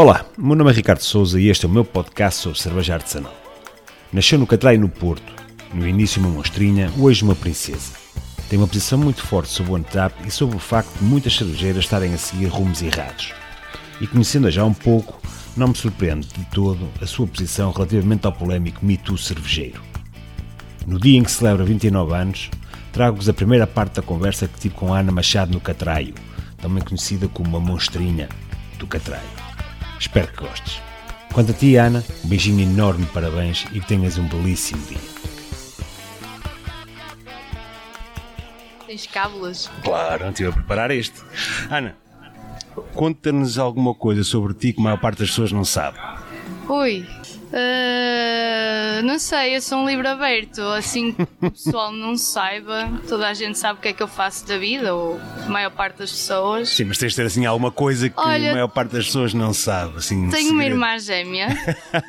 Olá, meu nome é Ricardo Souza e este é o meu podcast sobre cerveja artesanal. Nasceu no Catraio, no Porto. No início uma monstrinha, hoje uma princesa. Tem uma posição muito forte sobre o Antap e sobre o facto de muitas cervejeiras estarem a seguir rumos errados. E conhecendo-a já um pouco, não me surpreende de todo a sua posição relativamente ao polémico Me Too cervejeiro. No dia em que celebra 29 anos, trago-vos a primeira parte da conversa que tive com Ana Machado no Catraio, também conhecida como uma monstrinha do Catraio. Espero que gostes. Quanto a ti, Ana, um beijinho enorme, parabéns e que tenhas um belíssimo dia. Tens cábulas? Claro, não estive a preparar este. Ana, conta-nos alguma coisa sobre ti que a maior parte das pessoas não sabe. Ui. Uh, não sei, eu sou um livro aberto, assim que o pessoal não saiba, toda a gente sabe o que é que eu faço da vida, ou a maior parte das pessoas. Sim, mas tens de ter assim alguma coisa que Olha, a maior parte das pessoas não sabe. Assim, Tenho uma irmã gêmea,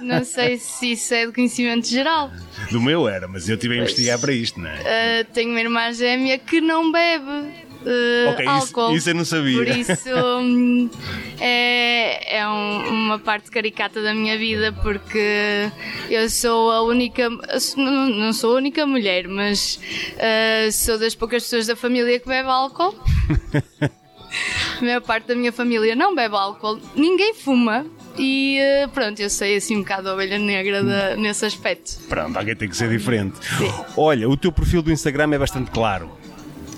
não sei se isso é de conhecimento geral. Do meu era, mas eu estive a investigar para isto, não é? Uh, tenho uma irmã gêmea que não bebe. Uh, Ok, isso- álcool. isso eu não sabia. Por isso hum, é, é um- uma parte caricata da minha vida porque eu sou a única, não, não sou a única mulher, mas uh, sou das poucas pessoas da família que bebe álcool. A maior parte da minha família não bebe álcool, ninguém fuma e uh, pronto, eu sei assim um bocado a ovelha negra da- nesse aspecto. Pronto, alguém tem que ser diferente. Olha, o teu perfil do Instagram é bastante claro.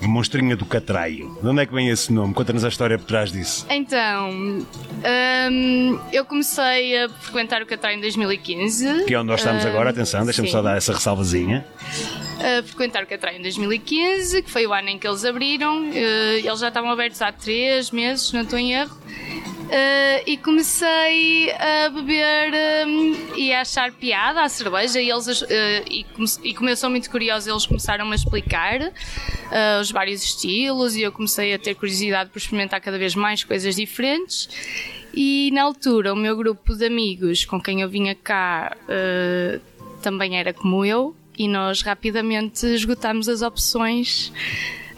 Monstrinha do Catraio. De onde é que vem esse nome? Conta-nos a história por trás disso. Então, hum, eu comecei a frequentar o Catar em 2015. Que é onde nós estamos Hum, agora, atenção, deixa-me só dar essa ressalvazinha. A frequentar o Catar em 2015, que foi o ano em que eles abriram. Eh, eles já estavam abertos há três meses, se não estou em erro. Eh, e comecei a beber hum, e a achar piada à cerveja e, eles, eh, e, come- e como eu sou muito curiosa eles começaram a explicar eh, os vários estilos e eu comecei a ter curiosidade por experimentar cada vez mais coisas diferentes e na altura o meu grupo de amigos com quem eu vinha cá eh, também era como eu e nós rapidamente esgotámos as opções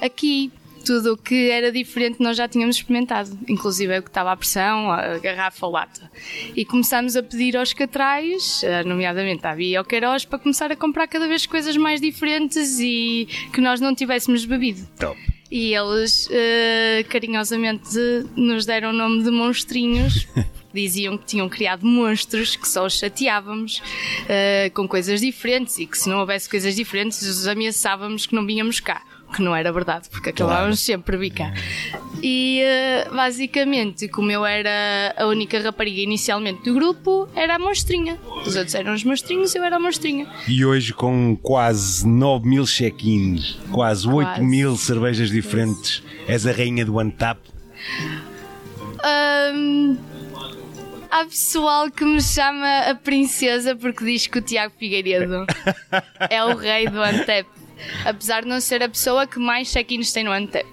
aqui. Tudo o que era diferente nós já tínhamos experimentado, inclusive o que estava à pressão, a garrafa ou lata. E começámos a pedir aos catrais, eh, nomeadamente à Bia e ao Queiroz, para começar a comprar cada vez coisas mais diferentes e que nós não tivéssemos bebido. Top. E eles eh, carinhosamente nos deram o nome de monstrinhos. Diziam que tinham criado monstros que só os chateávamos eh, com coisas diferentes e que se não houvesse coisas diferentes os ameaçávamos que não vinhamos cá. Que não era verdade, porque acabávamos sempre a vir cá. E eh, basicamente, como eu era a única rapariga inicialmente do grupo, era a monstrinha. Os outros eram os monstrinhos, eu era a monstrinha. E hoje com quase 9 mil check-ins, quase 8 Quase. mil cervejas diferentes, és a rainha do Antap. Hum, há pessoal que me chama a princesa porque diz que o Tiago Figueiredo é o rei do Antep. Apesar de não ser a pessoa que mais check-ins tem no Antep.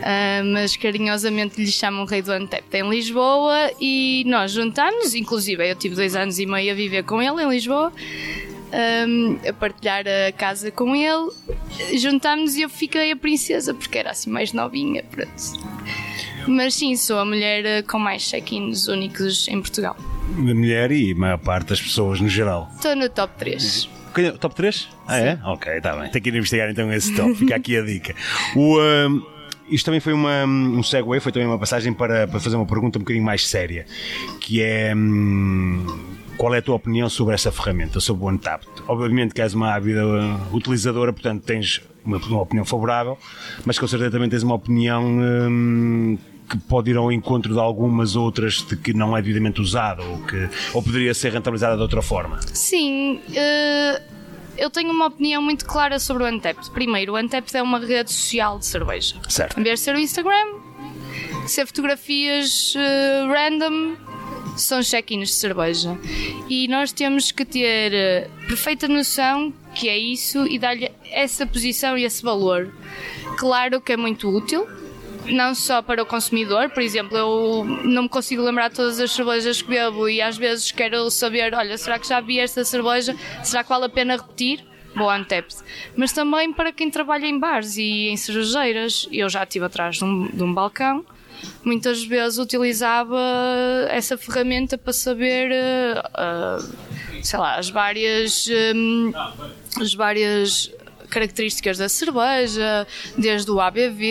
Ah, mas carinhosamente lhe chamam rei do Antep. Em Lisboa e nós juntámos, inclusive eu tive dois anos e meio a viver com ele em Lisboa, hum, a partilhar a casa com ele. Juntámos e eu fiquei a princesa porque era assim mais novinha. Pronto. Mas sim, sou a mulher eh, com mais check-ins únicos em Portugal. Da mulher e a maior parte das pessoas no geral. Estou no top 3. Quem é? Top 3? Ah, é? Ok, está bem. Tem que ir investigar então esse top. Fica aqui a dica. O, ahm, isto também foi uma, um segue, foi também uma passagem para, para fazer uma pergunta um bocadinho mais séria, que é hum, qual é a tua opinião sobre essa ferramenta, sobre o Untapped? Obviamente que és uma ávida uh, utilizadora, portanto tens uma, uma opinião favorável, mas com certeza também tens uma opinião hum, que pode ir ao encontro de algumas outras de que não é devidamente usada ou, que, ou poderia ser rentabilizada de outra forma. Sim, eh, eu tenho uma opinião muito clara sobre o Untapped. Primeiro, o Untapped é uma rede social de cerveja. Certo. Em vez de ser o Instagram, ser fotografias eh, random, são check-ins de cerveja. E nós temos que ter eh, perfeita noção que é isso e dar-lhe essa posição e esse valor. Claro que é muito útil, não só para o consumidor, por exemplo, eu não me consigo lembrar todas as cervejas que bebo e às vezes quero saber, olha, será que já vi esta cerveja? Será que vale a pena repetir? Boa Untapped. Mas também para quem trabalha em bares e em cervejeiras. Eu já estive atrás de um, de um balcão muitas vezes utilizava essa ferramenta para saber, uh, sei lá, as várias, um, as várias características da cerveja, desde o ABV,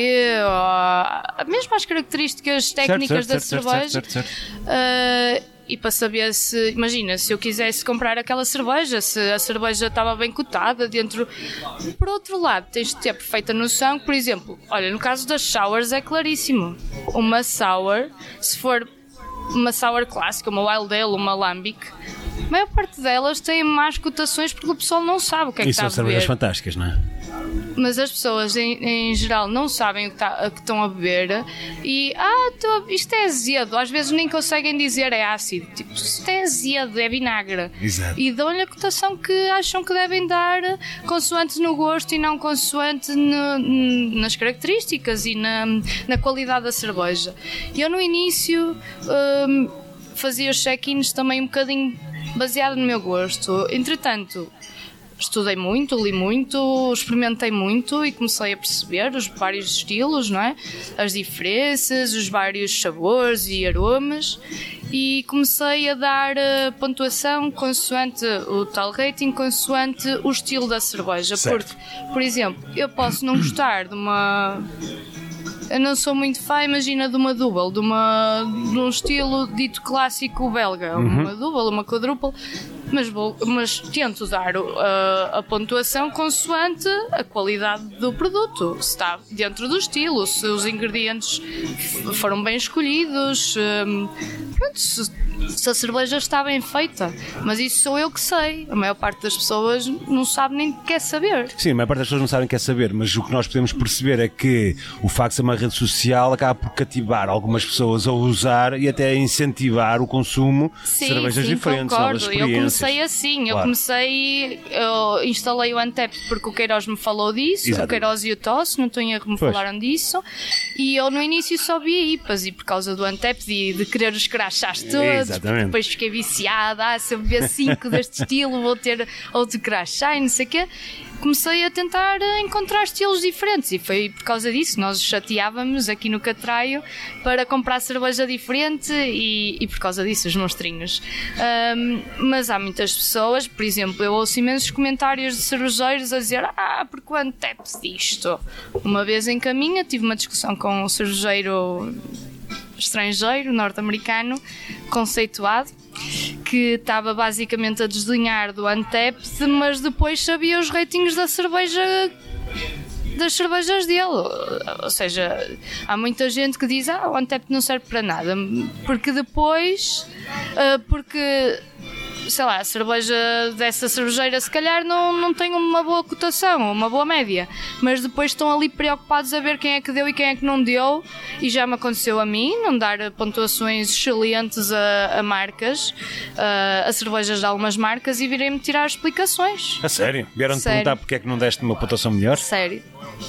ou, mesmo as características técnicas certo, da certo, cerveja. certo, certo, Uh, e para saber se, imagina, se eu quisesse comprar aquela cerveja, se a cerveja estava bem cotada dentro. Por outro lado, tens de ter perfeita noção por exemplo, olha, no caso das sours é claríssimo. Uma sour, se for uma sour clássica, uma wild ale, uma lambic, a maior parte delas tem más cotações porque o pessoal não sabe o que é que está são a cervejas beber. fantásticas, não é? Mas as pessoas em, em geral não sabem o que, tá- que estão a beber e ah, tô- isto é azedo. Às vezes nem conseguem dizer é ácido. Tipo, isto é azedo, é vinagre. Exato. E dão-lhe a cotação que acham que devem dar consoante no gosto e não consoante no- nas características e na, na qualidade da cerveja. E eu no início hum, fazia os check-ins também um bocadinho baseado no meu gosto. Entretanto, estudei muito, li muito, experimentei muito e comecei a perceber os vários estilos, não é? As diferenças, os vários sabores e aromas e comecei a dar eh, pontuação consoante o tal rating, consoante o estilo da cerveja. Certo. Porque, por exemplo, eu posso não gostar de uma eu não sou muito fã, imagina, de uma double, de, uma, de um estilo dito clássico belga. Uma double, uma quadruple, mas, vou, mas tento dar o- a, pontuação consoante a qualidade do produto. Se está dentro do estilo, se os ingredientes foram bem escolhidos, hum, pronto, se, se a cerveja está bem feita. Mas isso sou eu que sei. A maior parte das pessoas não sabe nem quer saber. Sim, a maior parte das pessoas não sabem o que é saber, mas o que nós podemos perceber é que o facto de ser uma rede social acaba por cativar algumas pessoas a usar e até a incentivar o consumo de Sim, cervejas sim, diferentes, novas concordo. Eu experiências. Comecei assim, eu Claro. comecei, eu instalei o Antep porque o Queiroz me falou disso, o Queiroz e o Tosse, não estou em erro, me Pois. falaram disso, e eu no início só via IPAs, e por causa do Antep de, de querer os crachás todos, Exatamente. depois fiquei viciada, ah, se eu beber cinco deste estilo vou ter outro crachá e não sei o quê. Comecei a tentar eh, encontrar estilos diferentes e foi por causa disso nós chateávamos aqui no Catraio para comprar cerveja diferente e, e por causa disso os monstrinhos. Ahm, mas há muitas pessoas, por exemplo, eu ouço imensos comentários de cervejeiros a dizer ah, porque o Antep disto? Uma vez em caminho tive uma discussão com um cervejeiro estrangeiro, norte-americano, conceituado, que estava basicamente a desdenhar do Antep, mas depois sabia os ratinhos da cerveja das cervejas dele. Ou seja, há muita gente que diz ah, o Antep não serve para nada, porque depois, ah, porque sei lá, a cerveja dessa cervejeira se calhar não, não tem uma boa cotação, uma boa média, mas depois estão ali preocupados a ver quem é que deu e quem é que não deu, e já me aconteceu a mim, não dar pontuações excelentes a, a marcas, a, a cervejas de algumas marcas e virem-me tirar explicações. A sério? Vieram-te perguntar porque é que não deste uma pontuação melhor? Sério,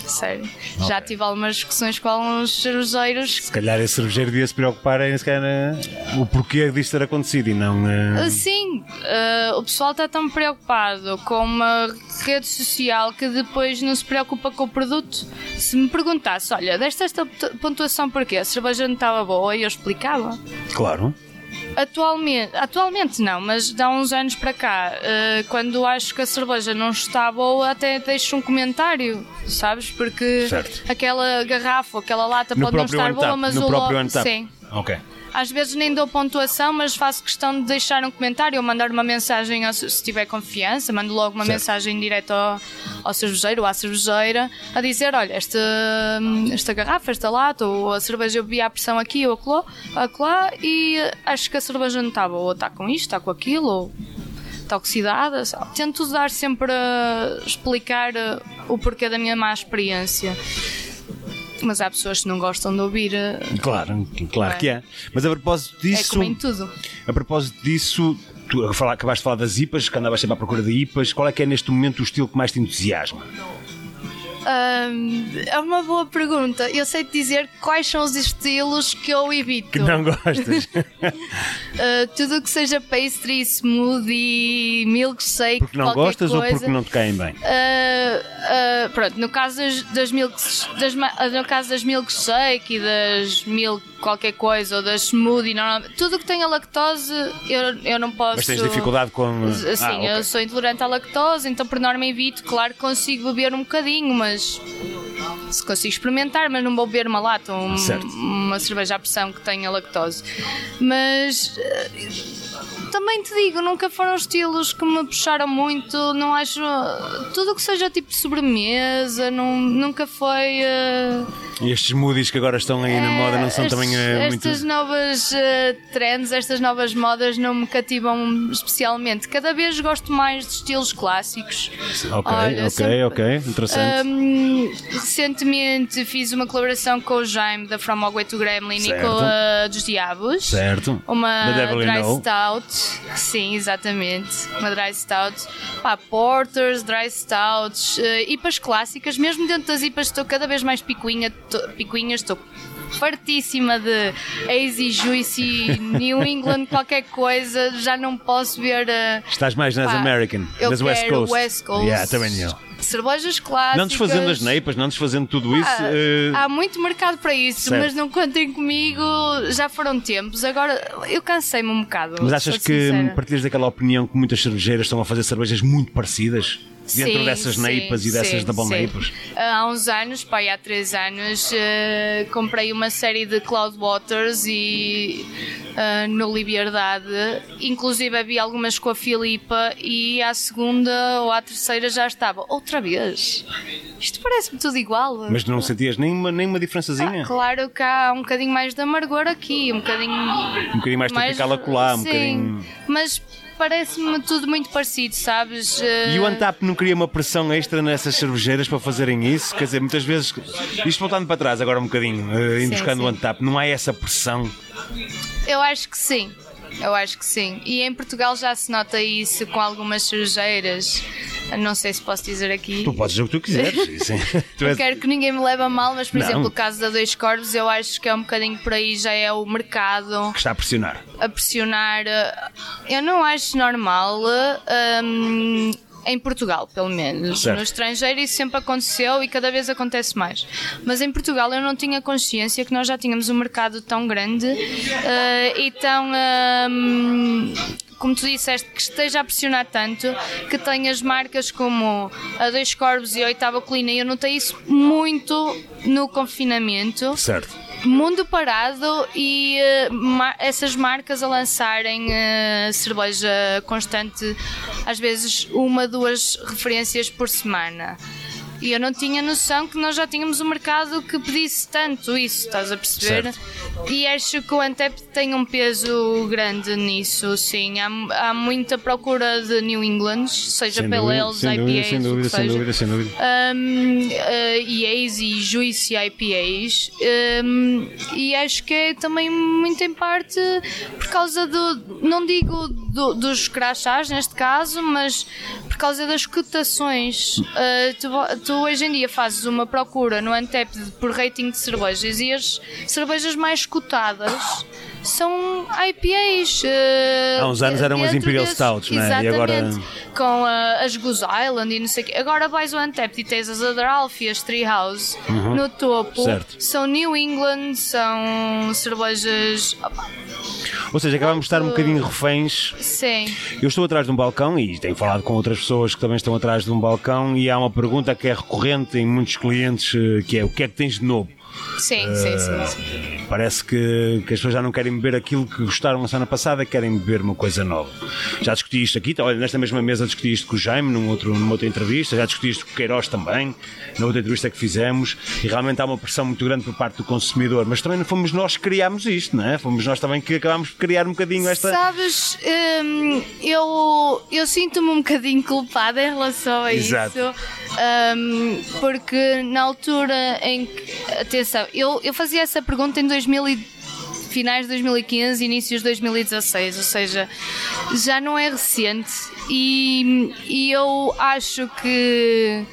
sério. Já tive algumas discussões com alguns cervejeiros Se calhar esse cervejeiro devia se preocupar em se calhar, eh, o porquê disto ter acontecido e não. eh, Sim, eh, o pessoal está tão preocupado com uma rede social que depois não se preocupa com o produto. Se me perguntasse, olha, deste esta pontuação porquê? A cerveja não estava boa e eu explicava. Claro. Atualmente, atualmente não, mas de há uns anos para cá, eh, quando acho que a cerveja não está boa, até deixo um comentário, sabes? Porque Certo. aquela garrafa, aquela lata No pode não estar boa, mas no o próprio lo-. Sim. Ok. Às vezes nem dou pontuação, mas faço questão de deixar um comentário ou mandar uma mensagem, se tiver confiança, mando logo uma Certo. mensagem direto ao, ao cervejeiro ou à cervejeira a dizer: Olha, esta, esta garrafa, esta lata, ou a cerveja eu vi a pressão aqui ou acolá, acolá e acho que a cerveja não está boa, ou está com isto, está com aquilo, ou está oxidada. Tento dar sempre a explicar eh, o porquê da minha má experiência. Mas há pessoas que não gostam de ouvir. eh, Claro, claro É. que é. Mas a propósito É disso. como em tudo. A propósito disso, tu acabaste de falar das IPAs, que andavas sempre à procura de IPAs. Qual é que é neste momento o estilo que mais te entusiasma? Hum, é uma boa pergunta. Eu sei te dizer quais são os estilos que eu evito. Que não gostas? Uh, tudo o que seja pastry, smoothie, milkshake, porque não gostas coisa. ou porque não te caem bem? Uh, uh, pronto, no caso das, das, milks, das no caso das milkshake e das milk qualquer coisa ou da smoothie, não, tudo que tenha lactose eu, eu não posso. Mas tens dificuldade com. Sim, ah, okay. eu sou intolerante à lactose, então por norma evito. Claro que consigo beber um bocadinho, mas se consigo experimentar, mas não vou beber uma lata ou um, uma cerveja à pressão que tenha lactose. Mas também te digo, nunca foram estilos que me puxaram muito. Não acho. Tudo o que seja tipo sobremesa, não, nunca foi. Uh, e estes moodies que agora estão aí na moda não são também uh, muito. Estas novas uh, trends, estas novas modas não me cativam especialmente. Cada vez gosto mais de estilos clássicos. Ok, Olha, ok, sempre, ok, interessante. Um, recentemente fiz uma colaboração com o Jaime da From Hogwarts to Gremlin certo. e com a dos Diabos. Certo. Uma Dry Stout. Sim, exatamente. Uma Dry Stout. Pá, Porters, Dry Stouts, uh, IPAs clássicas. Mesmo dentro das IPAs estou cada vez mais picuinha picuinhas, estou fartíssima de Easy Juicy, New England, qualquer coisa, já não posso ver. Uh, Estás mais nas pá, American, nas West Coast. West Coast. Yeah, também eu. Cervejas clássicas. Não desfazendo as neipas, não desfazendo tudo isso. Ah, uh... Há muito mercado para isso, certo. mas não contem comigo, já foram tempos. Agora eu cansei-me um bocado. Mas achas que sincera. partilhas daquela opinião que muitas cervejeiras estão a fazer cervejas muito parecidas? Dentro sim, dessas neipas e dessas sim, double neipas? Há uns anos, pai, há três anos, uh, comprei uma série de Cloud Waters e uh, no Liberdade, inclusive havia algumas com a Filipa e à segunda ou à terceira já estava. Outra vez? Isto parece-me tudo igual. Mas não sentias nenhuma, nenhuma diferençazinha? Ah, claro que há um bocadinho mais de amargor aqui, um bocadinho. Um bocadinho mais, mais tropical acolá, um sim, bocadinho. Mas parece-me tudo muito parecido, sabes? E o Antap não cria uma pressão extra nessas cervejeiras para fazerem isso? Quer dizer, muitas vezes, isto voltando para trás agora um bocadinho, uh, indo buscando sim. o Antap, não há essa pressão? Eu acho que sim. Eu acho que sim. E em Portugal já se nota isso com algumas cervejeiras. Não sei se posso dizer aqui. Tu podes dizer o que tu quiseres. Sim. tu és... quero que ninguém me leve a mal, mas por não. exemplo, o caso da Dois Corvos, eu acho que é um bocadinho por aí, já é o mercado. Que está a pressionar. A pressionar. Eu não acho normal. Um, em Portugal, pelo menos. Certo. No estrangeiro isso sempre aconteceu e cada vez acontece mais. Mas em Portugal eu não tinha consciência que nós já tínhamos um mercado tão grande uh, e tão. Uh, como tu disseste, que esteja a pressionar tanto, que tenhas marcas como a Dois Corvos e a Oitava Colina, e eu notei isso muito no confinamento. Certo mundo parado e uh, ma essas marcas a lançarem uh, cerveja constante, às vezes uma, duas referências por semana. E eu não tinha noção que nós já tínhamos um mercado que pedisse tanto isso, estás a perceber? Certo. E acho que o Antep tem um peso grande nisso, sim. Há, há muita procura de New England, seja pela IPAs, sem dúvida, sem dúvida, sem dúvida, sem dúvida. Um, uh, EAs e Juice IPAs. Um, e acho que é também muito em parte por causa do, não digo do, dos crachás neste caso, mas por causa das cotações. Uh, tu, tu tu hoje em dia fazes uma procura no Antep por rating de cervejas e as cervejas mais cotadas são IPAs. Uh, Há uns anos eram as Imperial desses, Stouts, não é? E agora... Com uh, as Goose Island e não sei o quê. Agora vais ao Antep e tens as Adelphi, as Treehouse uhum. no topo. Certo. São New England, são cervejas. Opa, ou seja, acabamos de estar um bocadinho reféns. Sim. Eu estou atrás de um balcão e tenho falado com outras pessoas que também estão atrás de um balcão e há uma pergunta que é recorrente em muitos clientes eh, que é o que é que tens de novo? Sim, uh, sim, sim, sim, Parece que, que as pessoas já não querem beber aquilo que gostaram na semana passada, querem beber uma coisa nova. Já discuti isto aqui, olha, nesta mesma mesa discuti isto com o Jaime num outro, numa outra entrevista, já discuti isto com o Queiroz também, na outra entrevista que fizemos, e realmente há uma pressão muito grande por parte do consumidor, mas também não fomos nós que criámos isto, não é? Fomos nós também que acabámos por criar um bocadinho esta. Sabes, hum, eu, eu sinto-me um bocadinho culpada em relação a Exato. isso, hum, porque na altura em que. Atenção, eu, eu fazia essa pergunta em 2000 e, finais de 2015, inícios de 2016, ou seja, já não é recente e, e eu acho que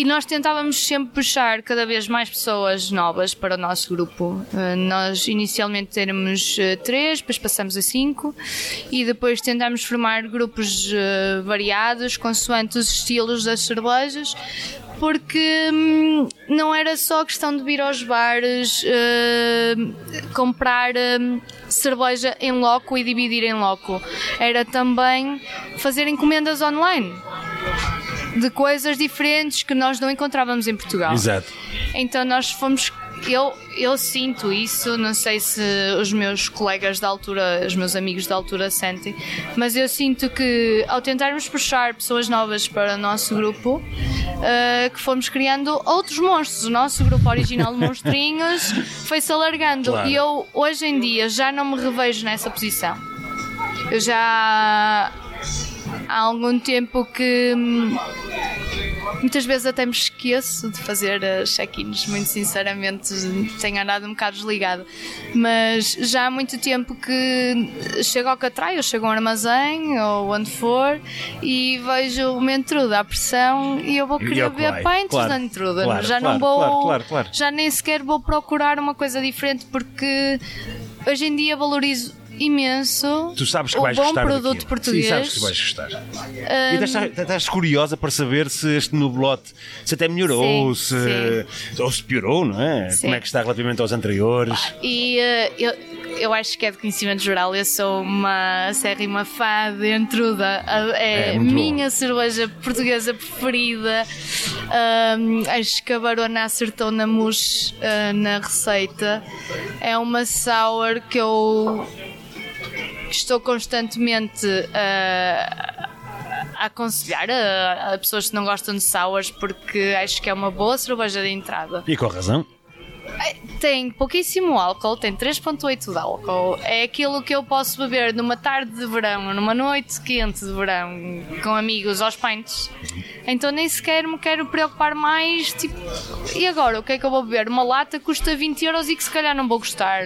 e nós tentávamos sempre puxar cada vez mais pessoas novas para o nosso grupo. Uh, nós inicialmente éramos uh, três, depois passamos a cinco e depois tentámos formar grupos uh, variados consoante os estilos das cervejas porque hum, não era só questão de vir aos bares, comprar hum, cerveja em loco e dividir em loco. Era também fazer encomendas online de coisas diferentes que nós não encontrávamos em Portugal. Exato. Então nós fomos. Eu, eu sinto isso, não sei se os meus colegas da altura, os meus amigos da altura sentem, mas eu sinto que ao tentarmos puxar pessoas novas para o nosso grupo, uh, que fomos criando outros monstros. O nosso grupo original de monstrinhos foi-se alargando Claro. e eu hoje em dia já não me revejo nessa posição. Eu já há algum tempo que hum, muitas vezes até me esqueço de fazer uh, check-ins, muito sinceramente tenho andado um bocado desligado. Mas já há muito tempo que chego ao Catraio, eu chego a um armazém ou onde for e vejo uma intruda à pressão e eu vou querer que ver vai. pints Claro, da intruda. claro, já claro, não vou. claro, claro. Já nem sequer vou procurar uma coisa diferente porque hoje em dia valorizo imenso Tu sabes que o vais bom gostar produto daquilo. português. Sim, sabes que vais gostar. Hum, E estás, estás curiosa para saber se este nublote se até melhorou, Sim, se, ou se piorou, não é? Sim. Como é que está relativamente aos anteriores? E eh, eu, eu acho que é de conhecimento geral. Eu sou uma acérrima fã de Intruda. A- É É, minha cerveja portuguesa preferida. Ahm, acho que a Barona acertou na mousse ah, na receita. É uma sour que eu estou constantemente a, a aconselhar a, a pessoas que não gostam de sours porque acho que é uma boa cerveja de entrada. E com razão. Tem pouquíssimo álcool, tem 3,8 de álcool. É aquilo que eu posso beber numa tarde de verão, numa noite quente de verão, com amigos aos pints. Então nem sequer me quero preocupar mais. Tipo, e agora? O que é que eu vou beber? Uma lata custa 20 euros e que se calhar não vou gostar.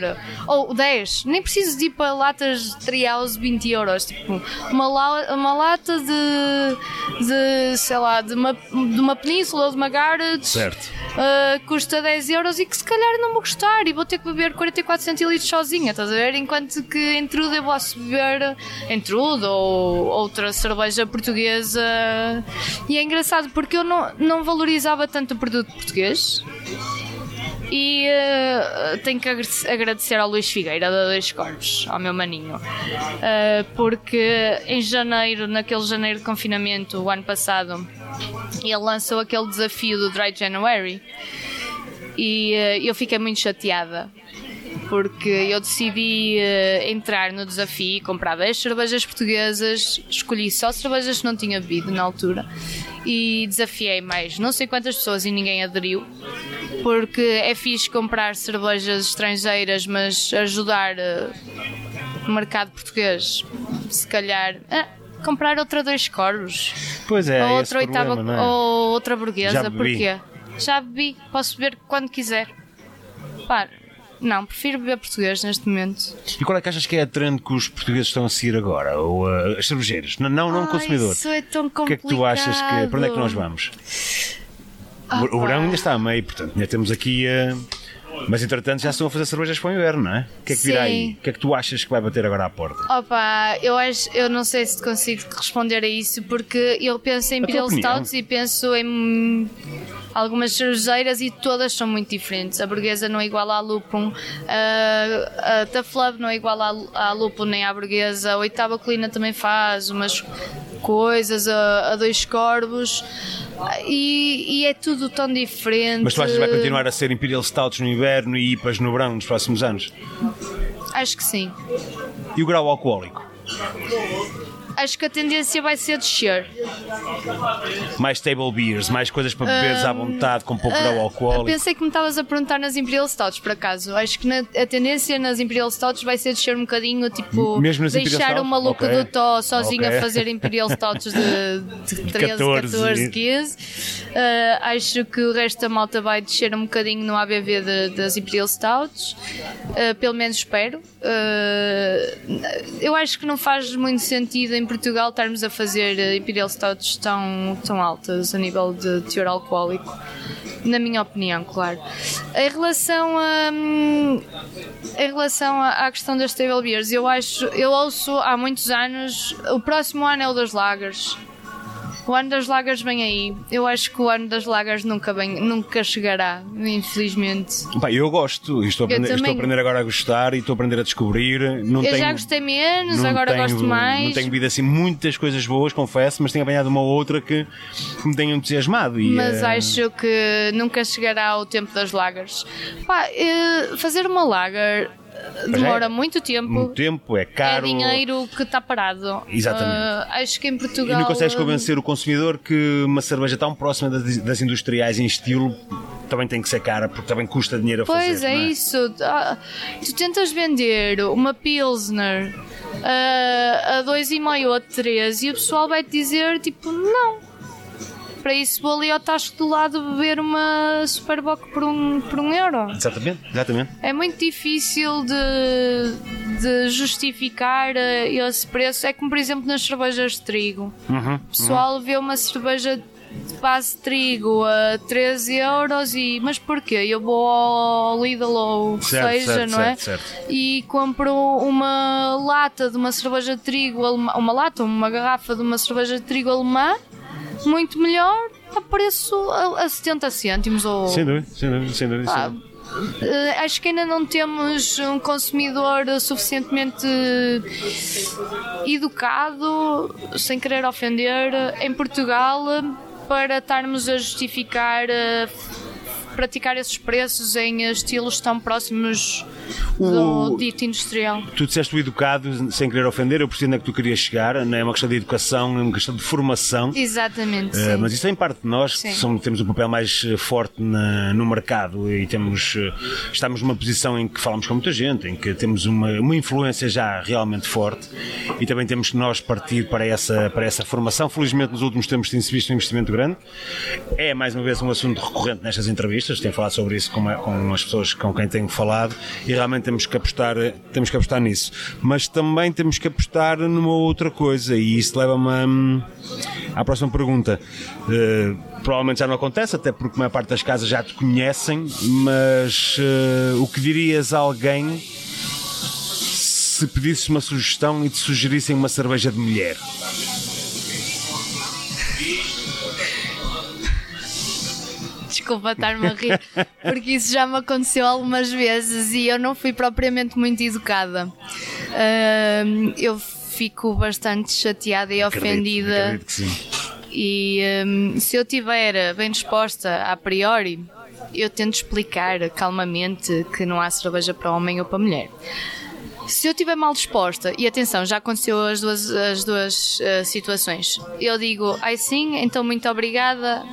Ou 10. Nem preciso de ir para latas de 20 euros. Tipo, uma, la- uma lata de, de, sei lá, de uma, de uma península ou de uma garage. Certo. Uh, custa 10 euros e que se calhar não vou gostar e vou ter que beber 44 centilitros sozinha, estás a ver? Enquanto que em Truda eu posso beber em Truda ou outra cerveja portuguesa. E é engraçado porque eu não, não valorizava tanto o produto português. E uh, tenho que agrade- agradecer ao Luís Figueira da Dois Corpos, ao meu maninho, Uh, porque em janeiro, naquele janeiro de confinamento, o ano passado, ele lançou aquele desafio do Dry January e eh, eu fiquei muito chateada porque eu decidi eh, entrar no desafio, comprar 10 cervejas portuguesas, escolhi só cervejas que não tinha bebido na altura e desafiei mais não sei quantas pessoas e ninguém aderiu porque é fixe comprar cervejas estrangeiras mas ajudar eh, o mercado português se calhar ah, comprar outra dois coros Pois é, ou outra oitava problema, é? ou outra burguesa, porquê? Já bebi, posso beber quando quiser. Pá, não, prefiro beber português neste momento. E qual é que achas que é a trend que os portugueses estão a seguir agora? Ou uh, as cervejeiras? Não, não, não o Ai, consumidor. Isso é tão O que é complicado. que tu achas que. Para onde é que nós vamos? O- o verão ainda está a meio, portanto, ainda temos aqui. uh, Mas entretanto já estão a fazer cervejas para o inverno, não é? O que é que virá Sim. aí? O que é que tu achas que vai bater agora à porta? Opa, eu acho, eu não sei se consigo responder a isso porque eu penso em tua Imperial opinião. Stouts e penso em algumas cervejeiras e todas são muito diferentes. A burguesa não é igual à Lupum, a, a Tough Love não é igual à, à Lupum nem à burguesa, a Oitava Colina também faz umas coisas, a, a Dois Corvos e, e é tudo tão diferente. Mas tu achas que vai continuar a ser Imperial Stouts no inverno e IPAs no verão nos próximos anos? Acho que sim. E o grau alcoólico? Acho que a tendência vai ser descer. Mais table beers, mais coisas para beberes à vontade, com pouco grau Ah, alcoólico. Pensei que me estavas a perguntar nas Imperial Stouts, por acaso. Acho que na- a tendência nas Imperial Stouts vai ser descer um bocadinho, tipo, deixar o maluco Ok. do Tó sozinho Ok. a fazer Imperial Stouts de, de 13, 14, 14, 15. Ah, acho que o resto da malta vai descer um bocadinho no ABV de- das Imperial Stouts. Ah, pelo menos espero. Ah, eu acho que não faz muito sentido em Portugal estarmos a fazer eh, Imperial Stouts tão, tão altas a nível de teor alcoólico. Na minha opinião, claro. Em relação a. hum, Em relação à à questão das table beers, eu acho, eu ouço há muitos anos, o próximo ano é o das lagers. O ano das lagas vem aí. Eu acho que o ano das lagas nunca, vem, nunca chegará, infelizmente. Pá, eu gosto, estou a, aprender, estou a aprender agora a gostar e estou a aprender a descobrir. Não eu tenho, já gostei menos, agora tenho, gosto mais. Não tenho bebido assim muitas coisas boas, confesso, mas tenho apanhado uma ou outra que me tem entusiasmado. E, mas uh... acho que nunca chegará o tempo das lagas. Pá, uh, fazer uma lager demora é, muito tempo. Muito tempo, é caro. É dinheiro que está parado. Exatamente. Uh, acho que em Portugal. E não consegues convencer o consumidor que uma cerveja tão próxima das, das industriais em estilo também tem que ser cara, porque também custa dinheiro a pois fazer. Pois é, é, isso. Ah, tu tentas vender uma Pilsner uh, a 2,5 ou a 3 e o pessoal vai te dizer tipo, não para isso vou ali ao Tasco do lado beber uma Superboc por um, por um euro. Exatamente, exatamente. É muito difícil de, de justificar eh, esse preço. É como, por exemplo, nas cervejas de trigo. Uhum, o pessoal uhum. vê uma cerveja de base de trigo a 13 euros e mas porquê? Eu vou ao Lidl ou certo, seja, certo, não é? Certo, e compro uma lata de uma cerveja de trigo alemã, uma lata, uma garrafa de uma cerveja de trigo alemã muito melhor a preço a, a 70 cêntimos ou... Sem dúvida, sem dúvida, sem dúvida. Ah, acho que ainda não temos um consumidor suficientemente educado, sem querer ofender, em Portugal para estarmos a justificar uh, praticar esses preços em estilos tão próximos do dito industrial. Tu disseste o educado, sem querer ofender, eu percebo onde é que tu querias chegar, não é uma questão de educação, é uma questão de formação. Exatamente. Uh, mas isso é em parte de nós, somos, temos um papel mais eh, forte na, no mercado e temos, uh, estamos numa posição em que falamos com muita gente, em que temos uma, uma influência já realmente forte e também temos que nós partir para essa, para essa formação. Felizmente nos últimos tempos tem-se visto um investimento grande. É mais uma vez um assunto recorrente nestas entrevistas, tenho falado sobre isso com, com as pessoas com quem tenho falado e realmente temos que apostar, temos que apostar nisso. Mas também temos que apostar numa outra coisa e isso leva-me hum, à próxima pergunta. Uh, provavelmente já não acontece, até porque a maior parte das casas já te conhecem, mas uh, o que dirias a alguém se pedisses uma sugestão e te sugerissem uma cerveja de mulher? Desculpa estar-me a rir, porque isso já me aconteceu algumas vezes e eu não fui propriamente muito educada. Uh, eu fico bastante chateada e acredito, ofendida. Acredito que sim. E um, se eu estiver bem disposta a priori, eu tento explicar calmamente que não há cerveja para homem ou para mulher. Se eu estiver mal disposta, e atenção, já aconteceu as duas, as duas uh, situações, eu digo, ai sim, então muito obrigada,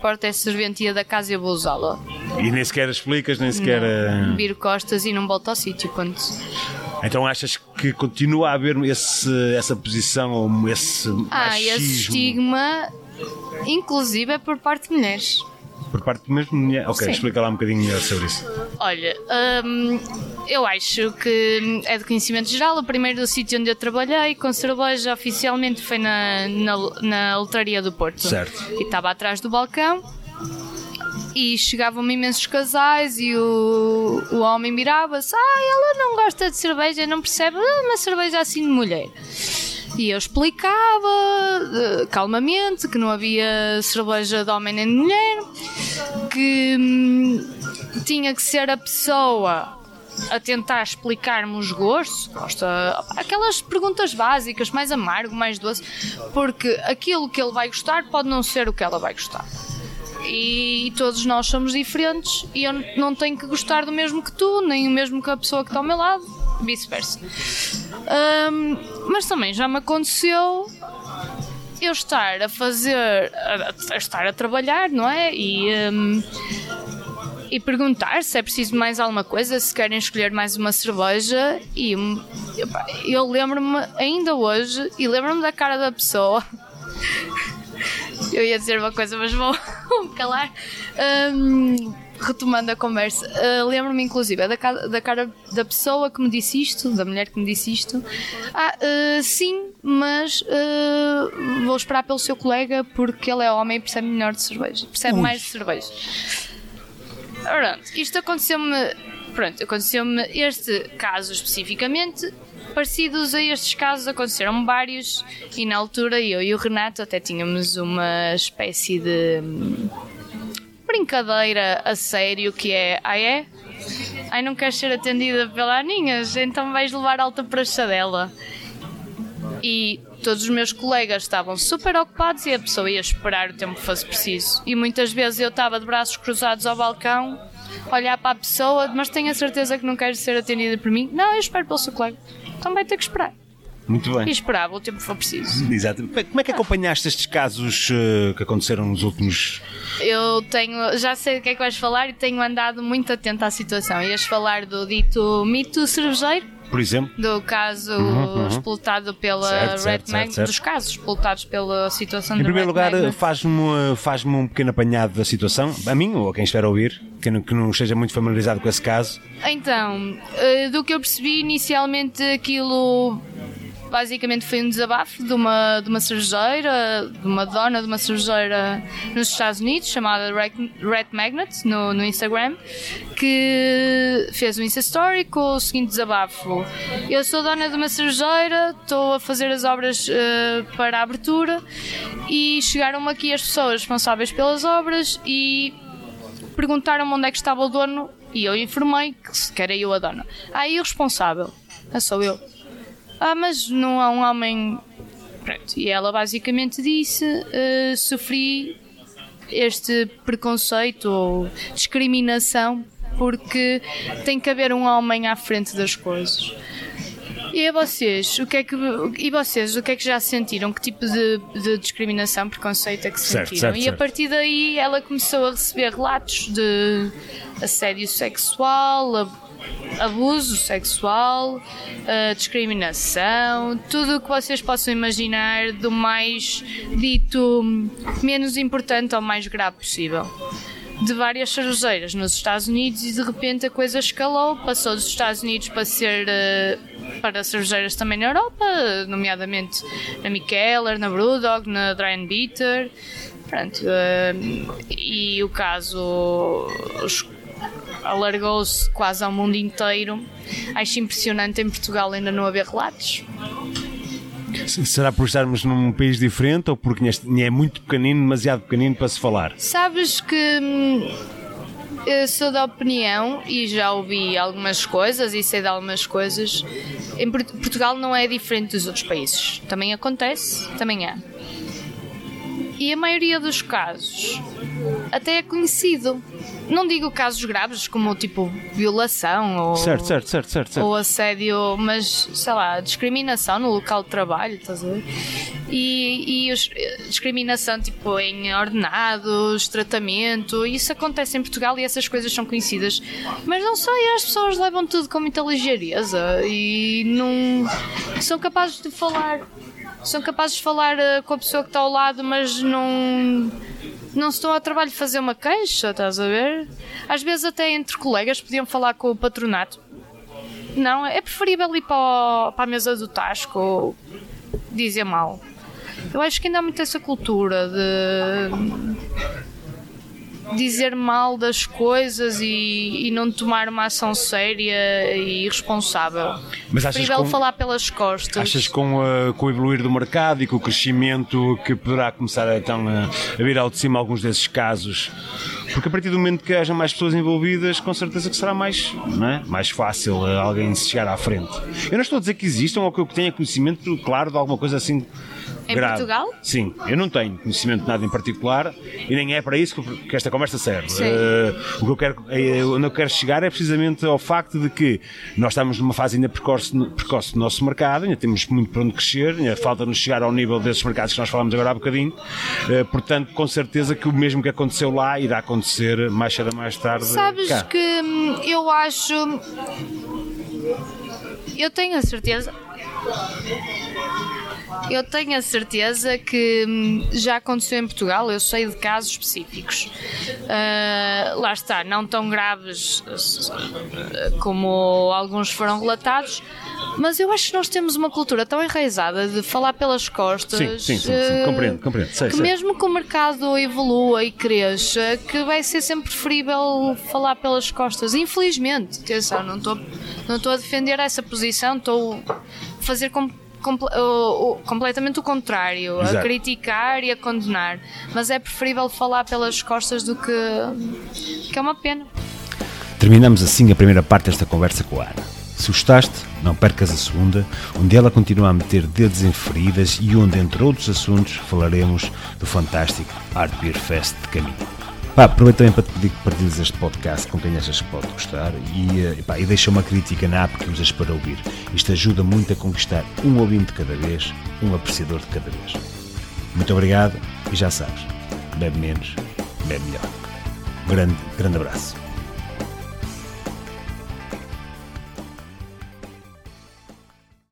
porta é serventia da casa e eu vou usá-la. E nem sequer explicas, nem sequer. Não. Eh, Viro costas e não volto ao sítio. Quando... Então achas que continua a haver esse, essa posição ou esse ah, machismo? esse estigma, inclusive é por parte de mulheres. Por parte mesmo mulher? Ok, Sim. explica lá um bocadinho melhor sobre isso. Olha, hum, eu acho que é de conhecimento geral. O primeiro sítio onde eu trabalhei com cerveja oficialmente foi na, na, na Lotaria do Porto. Certo. E estava atrás do balcão e chegavam imensos casais e o, o homem mirava-se: Ah, ela não gosta de cerveja, não percebe ah, uma cerveja assim de mulher. E eu explicava uh, calmamente que não havia cerveja de homem nem de mulher, que hum, tinha que ser a pessoa a tentar explicar-me os gostos, gosta aquelas perguntas básicas, mais amargo, mais doce, porque aquilo que ele vai gostar pode não ser o que ela vai gostar. E todos nós somos diferentes e eu não tenho que gostar do mesmo que tu, nem o mesmo que a pessoa que está ao meu lado, vice-versa. Um, mas também já me aconteceu eu estar a fazer, a, a estar a trabalhar, não é? E um, e perguntar se é preciso mais alguma coisa, se querem escolher mais uma cerveja. E eu, lembro-me ainda hoje, e lembro-me da cara da pessoa. eu ia dizer uma coisa, mas vou me calar. Um, retomando a conversa, uh, lembro-me inclusive da, da cara da pessoa que me disse isto, da mulher que me disse isto. Ah, uh, sim, mas uh, vou esperar pelo seu colega porque ele é homem e percebe melhor de cerveja, percebe Ui. mais de cerveja. Pronto, isto aconteceu-me. Pronto, aconteceu-me este caso especificamente. parecidos a estes casos aconteceram vários e na altura eu e o Renato até tínhamos uma espécie de brincadeira a sério que é, ah é? Ai, não queres ser atendida pela Aninhas? Então vais levar alta praxa dela. E todos os meus colegas estavam super ocupados e a pessoa ia esperar o tempo que fosse preciso. E muitas vezes eu estava de braços cruzados ao balcão, olhar para a pessoa, mas tenho a certeza que não queres ser atendida por mim. Não, eu espero pelo seu colega. Então vai ter que esperar. Muito E bem. esperava o tempo que for preciso. Exato. Como é que acompanhaste estes casos eh, que aconteceram nos últimos. Eu tenho, já sei do que é que vais falar e tenho andado muito atenta à situação. Ias falar do dito mito cervejeiro? Por exemplo? do caso uhum. explotado pela Certo, Red certo, certo, certo. dos casos expletados pela situação Em primeiro Red lugar, Magnet. faz-me eh, faz um pequeno apanhado da situação, a mim ou a quem estiver a ouvir, que não, que não esteja muito familiarizado com esse caso. Então, eh, do que eu percebi, inicialmente aquilo basicamente foi um desabafo de uma, de uma cervejeira, de uma dona de uma cervejeira nos Estados Unidos, chamada Red, Magnet, no, no Instagram, que fez um Insta Story com o seguinte desabafo. Eu sou dona de uma cervejeira, estou a fazer as obras eh, para a abertura e chegaram-me aqui as pessoas responsáveis pelas obras e perguntaram-me onde é que estava o dono e eu informei que era eu a dona. E o responsável? Ah, sou eu. Ah, mas não há um homem. Pronto. E ela basicamente disse: "Ah, sofri este preconceito ou discriminação porque tem que haver um homem à frente das coisas. E a vocês, o que é que e vocês, o que é que já sentiram? Que tipo de, de discriminação, preconceito é que sentiram? certo, e certo. a partir daí ela começou a receber relatos de assédio sexual, abuso sexual, eh, discriminação, tudo o que vocês possam imaginar do mais dito menos importante ao mais grave possível de várias cervejeiras nos Estados Unidos e de repente a coisa escalou, passou dos Estados Unidos para ser eh, para cervejeiras também na Europa, nomeadamente na Mikkeller, na Brewdog, na Dry Bitter. Pronto, eh, e o caso es- alargou-se quase ao mundo inteiro. Acho impressionante em Portugal ainda não haver relatos. Será por estarmos num país diferente ou porque é muito pequenino, demasiado pequenino para se falar? Sabes que hum, eu sou da opinião e já ouvi algumas coisas e sei de algumas coisas. Em Port- Portugal não é diferente dos outros países. Também acontece, também há. E a maioria dos casos até é conhecido. Não digo casos graves como tipo violação ou, Certo, certo, certo, certo. certo. ou assédio, mas sei lá, discriminação no local de trabalho, estás a ver? E, e os- discriminação tipo em ordenados, tratamento, isso acontece em Portugal e essas coisas são conhecidas. Mas não sei, as pessoas levam tudo com muita ligeireza e não são capazes de falar. São capazes de falar eh, com a pessoa que está ao lado, mas não não se estão ao trabalho de fazer uma queixa, estás a ver? Às vezes até entre colegas podiam falar com o patronato. Não, é preferível ir para, o- para a mesa do Tasco ou dizer mal. Eu acho que ainda há muito essa cultura de dizer mal das coisas e, e não tomar uma ação séria e responsável. Mas achas preferível com- falar pelas costas. Achas com, a- com o evoluir do mercado e com o crescimento que poderá começar então a, a vir ao de cima alguns desses casos? Porque a partir do momento que haja mais pessoas envolvidas, com certeza que será mais, não é? mais fácil eh, alguém se chegar à frente. Eu não estou a dizer que existam ou que eu tenha conhecimento claro de alguma coisa assim. Em grave. Portugal? Sim, eu não tenho conhecimento de nada em particular e nem é para isso que esta conversa serve. Eh, o que eu quero, eh, onde eu quero chegar é precisamente ao facto de que nós estamos numa fase ainda precoce, precoce do nosso mercado, ainda temos muito para onde crescer, ainda falta-nos chegar ao nível desses mercados que nós falamos agora há bocadinho. Eh, portanto, com certeza que o mesmo que aconteceu lá irá acontecer mais cedo ou mais tarde Sabes cá. que hum, eu acho. Eu tenho a certeza. Eu tenho a certeza que hum, já aconteceu em Portugal, eu sei de casos específicos. Ah, lá está, não tão graves ah, como alguns foram relatados, mas eu acho que nós temos uma cultura tão enraizada de falar pelas costas. Sim, sim, sim, sim. ah, compreendo, compreendo. Sei, que sei. mesmo que o mercado evolua e cresça, que vai ser sempre preferível falar pelas costas. Infelizmente, atenção, não estou Não a defender essa posição, estou a fazer com comple o, o, completamente o contrário, Exato. a criticar e a condenar. Mas é preferível falar pelas costas do que. que é uma pena. Terminamos assim a primeira parte desta conversa com a Ana. Se gostaste, não percas a segunda, onde ela continua a meter dedos em feridas e onde, entre outros assuntos, falaremos do fantástico Art Beer Fest de Caminho. Pá, aproveito também para te pedir que partilhes este podcast com quem achas que pode gostar e, eh, pá, e deixa uma crítica na app que usas para ouvir. Isto ajuda muito a conquistar um ouvinte de cada vez, um apreciador de cada vez. Muito obrigado e já sabes, bebe menos, bebe melhor. Grande, grande abraço.